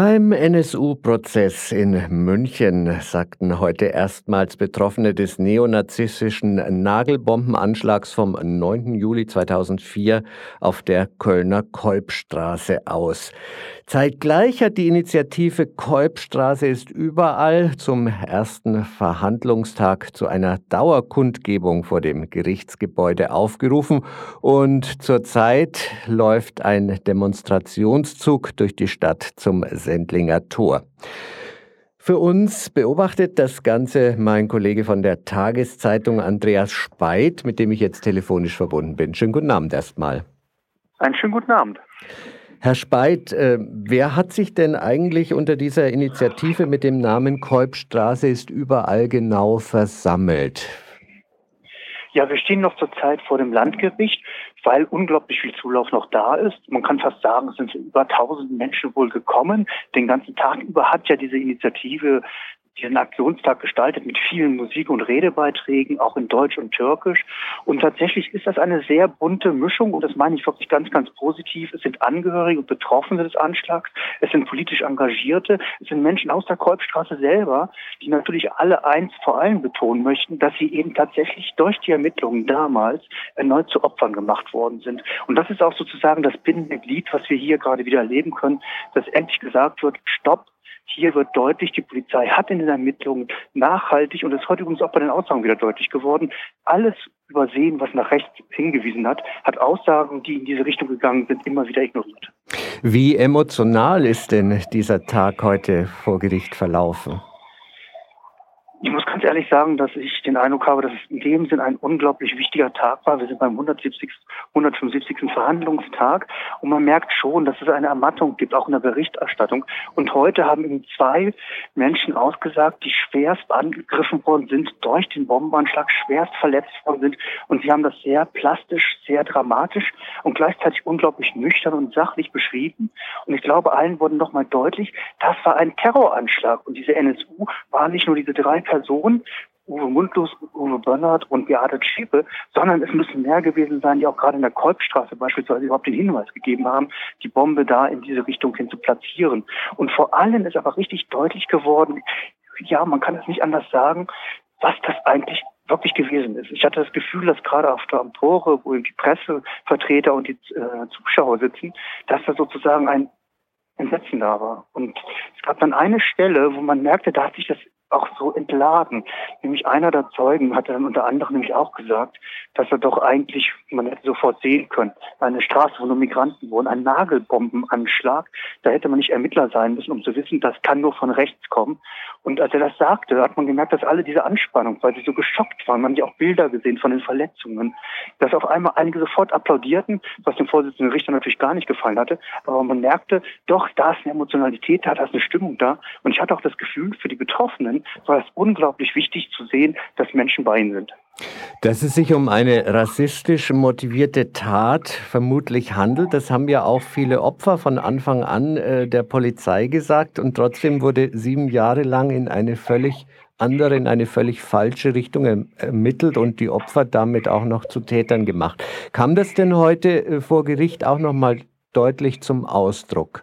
Beim NSU-Prozess in München sagten heute erstmals Betroffene des neonazistischen Nagelbombenanschlags vom 9. Juli 2004 auf der Kölner Kolbstraße aus. Zeitgleich hat die Initiative Kolbstraße ist überall zum ersten Verhandlungstag zu einer Dauerkundgebung vor dem Gerichtsgebäude aufgerufen und zurzeit läuft ein Demonstrationszug durch die Stadt zum Sendlinger Tor. Für uns beobachtet das Ganze mein Kollege von der Tageszeitung Andreas Speit, mit dem ich jetzt telefonisch verbunden bin. Schönen guten Abend erstmal. Einen schönen guten Abend. Herr Speit, äh, wer hat sich denn eigentlich unter dieser Initiative mit dem Namen Kolbstraße ist überall genau versammelt? Ja, wir stehen noch zurzeit vor dem Landgericht, weil unglaublich viel Zulauf noch da ist. Man kann fast sagen, es sind über 1000 Menschen wohl gekommen. Den ganzen Tag über hat ja diese Initiative diesen Aktionstag gestaltet mit vielen Musik- und Redebeiträgen, auch in Deutsch und Türkisch. Und tatsächlich ist das eine sehr bunte Mischung und das meine ich wirklich ganz, ganz positiv. Es sind Angehörige und Betroffene des Anschlags, es sind politisch Engagierte, es sind Menschen aus der Kolbstraße selber, die natürlich alle eins vor allem betonen möchten, dass sie eben tatsächlich durch die Ermittlungen damals erneut zu Opfern gemacht worden sind. Und das ist auch sozusagen das bindende Glied, was wir hier gerade wieder erleben können, dass endlich gesagt wird, stopp, hier wird deutlich, die Polizei hat in den Ermittlungen nachhaltig, und das ist heute übrigens auch bei den Aussagen wieder deutlich geworden, alles übersehen, was nach rechts hingewiesen hat, hat Aussagen, die in diese Richtung gegangen sind, immer wieder ignoriert. Wie emotional ist denn dieser Tag heute vor Gericht verlaufen? Ich muss ganz ehrlich sagen, dass ich den Eindruck habe, dass es in dem Sinn ein unglaublich wichtiger Tag war. Wir sind beim 170, 175. Verhandlungstag und man merkt schon, dass es eine Ermattung gibt, auch in der Berichterstattung. Und heute haben eben zwei Menschen ausgesagt, die schwerst angegriffen worden sind durch den Bombenanschlag, schwerst verletzt worden sind. Und sie haben das sehr plastisch, sehr dramatisch und gleichzeitig unglaublich nüchtern und sachlich beschrieben. Und ich glaube, allen wurde nochmal deutlich, das war ein Terroranschlag. Und diese NSU waren nicht nur diese drei Personen, Uwe Mundlos, Uwe Bernhard und Beate Schiepe, sondern es müssen mehr gewesen sein, die auch gerade in der Kolbstraße beispielsweise überhaupt den Hinweis gegeben haben, die Bombe da in diese Richtung hin zu platzieren. Und vor allem ist aber richtig deutlich geworden, ja, man kann es nicht anders sagen, was das eigentlich wirklich gewesen ist. Ich hatte das Gefühl, dass gerade auf der Empore, wo die Pressevertreter und die äh, Zuschauer sitzen, dass da sozusagen ein Entsetzen da war. Und es gab dann eine Stelle, wo man merkte, da hat sich das auch so entladen. Nämlich einer der Zeugen hat dann unter anderem nämlich auch gesagt, dass er doch eigentlich, man hätte sofort sehen können, eine Straße, wo nur Migranten wohnen, ein Nagelbombenanschlag. Da hätte man nicht Ermittler sein müssen, um zu wissen, das kann nur von rechts kommen. Und als er das sagte, hat man gemerkt, dass alle diese Anspannung, weil sie so geschockt waren, man hat ja auch Bilder gesehen von den Verletzungen, dass auf einmal einige sofort applaudierten, was dem Vorsitzenden Richter natürlich gar nicht gefallen hatte. Aber man merkte, doch, da ist eine Emotionalität da, da ist eine Stimmung da. Und ich hatte auch das Gefühl, für die Betroffenen war es unglaublich wichtig zu sehen, dass Menschen bei ihnen sind. Dass es sich um eine rassistisch motivierte Tat vermutlich handelt, das haben ja auch viele Opfer von Anfang an äh, der Polizei gesagt und trotzdem wurde sieben Jahre lang in eine völlig andere, in eine völlig falsche Richtung erm-, ermittelt und die Opfer damit auch noch zu Tätern gemacht. Kam das denn heute äh, vor Gericht auch noch mal deutlich zum Ausdruck?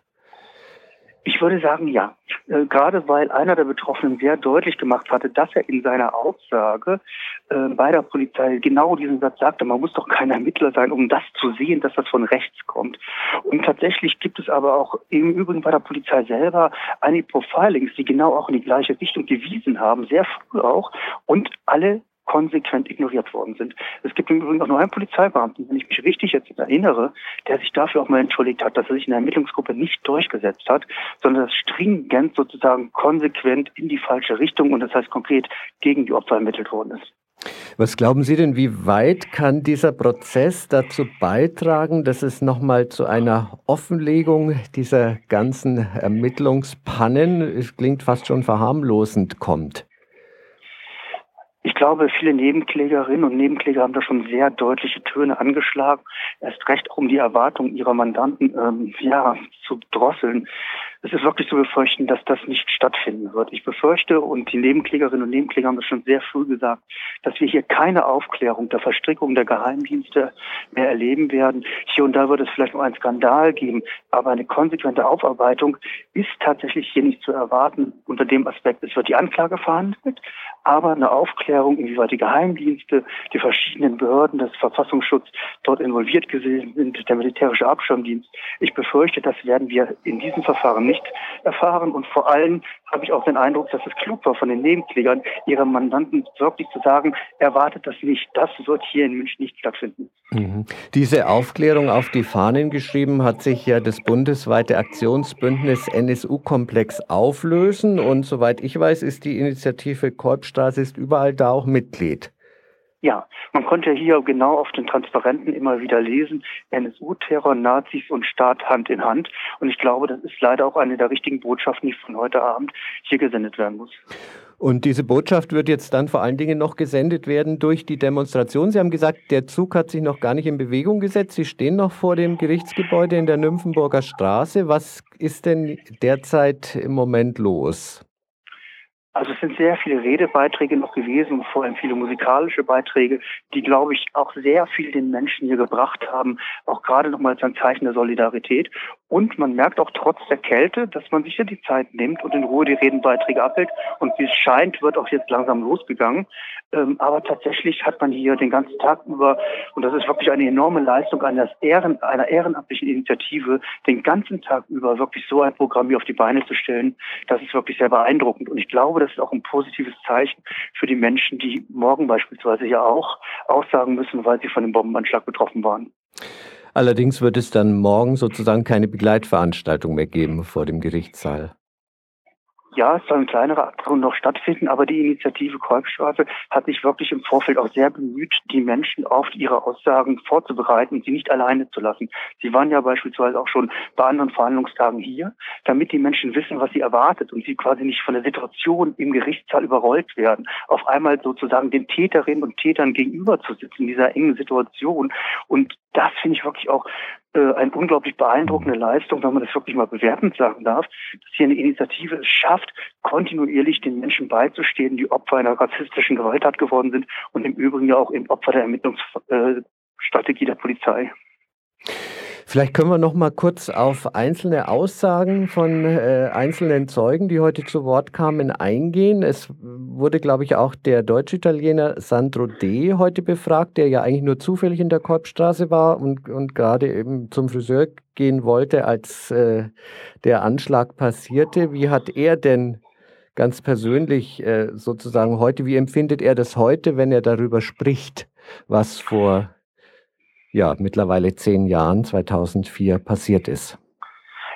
Ich würde sagen, ja. Äh, gerade weil einer der Betroffenen sehr deutlich gemacht hatte, dass er in seiner Aussage äh, bei der Polizei genau diesen Satz sagte, man muss doch kein Ermittler sein, um das zu sehen, dass das von rechts kommt. Und tatsächlich gibt es aber auch im Übrigen bei der Polizei selber einige Profilings, die genau auch in die gleiche Richtung gewiesen haben, sehr früh auch, und alle konsequent ignoriert worden sind. Es gibt im Übrigen auch nur einen Polizeibeamten, wenn ich mich richtig jetzt erinnere, der sich dafür auch mal entschuldigt hat, dass er sich in der Ermittlungsgruppe nicht durchgesetzt hat, sondern das stringent sozusagen konsequent in die falsche Richtung und das heißt konkret gegen die Opfer ermittelt worden ist. Was glauben Sie denn, wie weit kann dieser Prozess dazu beitragen, dass es nochmal zu einer Offenlegung dieser ganzen Ermittlungspannen, es klingt fast schon verharmlosend, kommt? Ich glaube, viele Nebenklägerinnen und Nebenkläger haben da schon sehr deutliche Töne angeschlagen, erst recht um die Erwartungen ihrer Mandanten ähm, ja, zu drosseln. Es ist wirklich zu befürchten, dass das nicht stattfinden wird. Ich befürchte, und die Nebenklägerinnen und Nebenkläger haben das schon sehr früh gesagt, dass wir hier keine Aufklärung der Verstrickung der Geheimdienste mehr erleben werden. Hier und da wird es vielleicht noch einen Skandal geben, aber eine konsequente Aufarbeitung ist tatsächlich hier nicht zu erwarten unter dem Aspekt, es wird die Anklage verhandelt, aber eine Aufklärung, inwieweit die Geheimdienste, die verschiedenen Behörden des Verfassungsschutzes dort involviert gewesen sind, der militärische Abschirmdienst. Ich befürchte, das werden wir in diesem Verfahren nicht erfahren und vor allem habe ich auch den Eindruck, dass es klug war von den Nebenklägern, ihre Mandanten wirklich zu sagen, erwartet das nicht. Das wird hier in München nicht stattfinden. Mhm. Diese Aufklärung auf die Fahnen geschrieben hat sich ja das bundesweite Aktionsbündnis NSU-Komplex auflösen und soweit ich weiß, ist die Initiative Kolbstraße ist überall da auch Mitglied. Ja, man konnte hier genau auf den Transparenten immer wieder lesen, NSU-Terror, Nazis und Staat Hand in Hand. Und ich glaube, das ist leider auch eine der richtigen Botschaften, die von heute Abend hier gesendet werden muss. Und diese Botschaft wird jetzt dann vor allen Dingen noch gesendet werden durch die Demonstration. Sie haben gesagt, der Zug hat sich noch gar nicht in Bewegung gesetzt. Sie stehen noch vor dem Gerichtsgebäude in der Nymphenburger Straße. Was ist denn derzeit im Moment los? Also es sind sehr viele Redebeiträge noch gewesen vor allem viele musikalische Beiträge, die, glaube ich, auch sehr viel den Menschen hier gebracht haben, auch gerade nochmal als ein Zeichen der Solidarität. Und man merkt auch trotz der Kälte, dass man sich ja die Zeit nimmt und in Ruhe die Redenbeiträge abhält. Und wie es scheint, wird auch jetzt langsam losgegangen. Ähm, aber tatsächlich hat man hier den ganzen Tag über, und das ist wirklich eine enorme Leistung einer, Ehren, einer ehrenamtlichen Initiative, den ganzen Tag über wirklich so ein Programm hier auf die Beine zu stellen. Das ist wirklich sehr beeindruckend. Und ich glaube, das ist auch ein positives Zeichen für die Menschen, die morgen beispielsweise ja auch aussagen müssen, weil sie von dem Bombenanschlag betroffen waren. Allerdings wird es dann morgen sozusagen keine Begleitveranstaltung mehr geben vor dem Gerichtssaal. Ja, es sollen kleinere Aktionen noch stattfinden, aber die Initiative Kolbstraße hat sich wirklich im Vorfeld auch sehr bemüht, die Menschen auf ihre Aussagen vorzubereiten und sie nicht alleine zu lassen. Sie waren ja beispielsweise auch schon bei anderen Verhandlungstagen hier, damit die Menschen wissen, was sie erwartet und sie quasi nicht von der Situation im Gerichtssaal überrollt werden, auf einmal sozusagen den Täterinnen und Tätern gegenüber zu sitzen in dieser engen Situation. Und das finde ich wirklich auch äh, eine unglaublich beeindruckende Leistung, wenn man das wirklich mal bewertend sagen darf, dass hier eine Initiative es schafft, kontinuierlich den Menschen beizustehen, die Opfer einer rassistischen Gewalttat geworden sind und im Übrigen ja auch im Opfer der Ermittlungsstrategie der Polizei. Vielleicht können wir noch mal kurz auf einzelne Aussagen von äh, einzelnen Zeugen, die heute zu Wort kamen, eingehen. Es wurde, glaube ich, auch der Deutsch-Italiener Sandro D. heute befragt, der ja eigentlich nur zufällig in der Korbstraße war und, und gerade eben zum Friseur gehen wollte, als äh, der Anschlag passierte. Wie hat er denn ganz persönlich äh, sozusagen heute, wie empfindet er das heute, wenn er darüber spricht, was vor ja, mittlerweile zehn Jahren, 2004, passiert ist.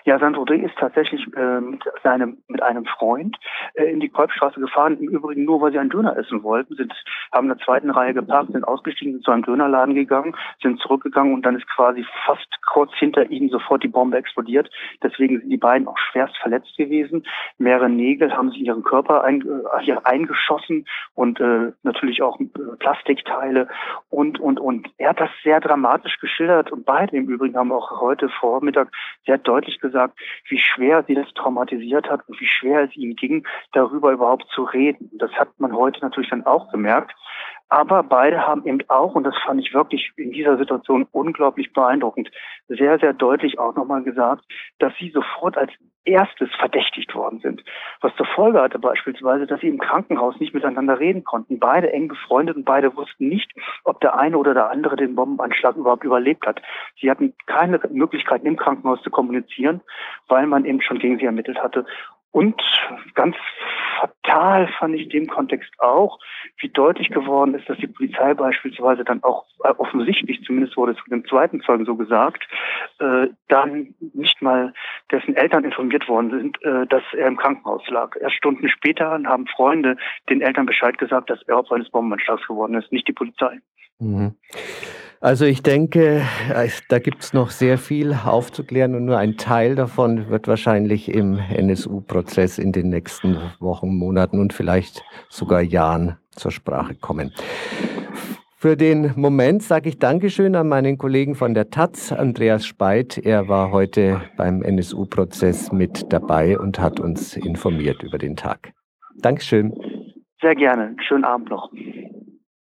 Ja, Sandro D. ist tatsächlich äh, mit, seinem, mit einem Freund äh, in die Kolbstraße gefahren. Im Übrigen nur, weil sie einen Döner essen wollten. Sind, haben in der zweiten Reihe geparkt, sind ausgestiegen, sind zu einem Dönerladen gegangen, sind zurückgegangen und dann ist quasi fast kurz hinter ihnen sofort die Bombe explodiert. Deswegen sind die beiden auch schwerst verletzt gewesen. Mehrere Nägel haben sich in ihren Körper ein, äh, eingeschossen und äh, natürlich auch äh, Plastikteile und, und, und. Er hat das sehr dramatisch geschildert und beide im Übrigen haben auch heute Vormittag sehr deutlich gesagt, gesagt, wie schwer sie das traumatisiert hat und wie schwer es ihnen ging, darüber überhaupt zu reden. Das hat man heute natürlich dann auch gemerkt. Aber beide haben eben auch, und das fand ich wirklich in dieser Situation unglaublich beeindruckend, sehr, sehr deutlich auch nochmal gesagt, dass sie sofort als erstes verdächtigt worden sind. Was zur Folge hatte beispielsweise, dass sie im Krankenhaus nicht miteinander reden konnten. Beide eng befreundet und beide wussten nicht, ob der eine oder der andere den Bombenanschlag überhaupt überlebt hat. Sie hatten keine Möglichkeiten im Krankenhaus zu kommunizieren, weil man eben schon gegen sie ermittelt hatte. Und ganz fatal fand ich in dem Kontext auch, wie deutlich geworden ist, dass die Polizei beispielsweise dann auch äh, offensichtlich, zumindest wurde es von dem zweiten Zeugen so gesagt, äh, dann nicht mal dessen Eltern informiert worden sind, äh, dass er im Krankenhaus lag. Erst Stunden später haben Freunde den Eltern Bescheid gesagt, dass er Opfer eines Bombenanschlags geworden ist, nicht die Polizei. Mhm. Also ich denke, da gibt es noch sehr viel aufzuklären und nur ein Teil davon wird wahrscheinlich im NSU-Prozess in den nächsten Wochen, Monaten und vielleicht sogar Jahren zur Sprache kommen. Für den Moment sage ich Dankeschön an meinen Kollegen von der Taz, Andreas Speit. Er war heute beim NSU-Prozess mit dabei und hat uns informiert über den Tag. Dankeschön. Sehr gerne. Schönen Abend noch.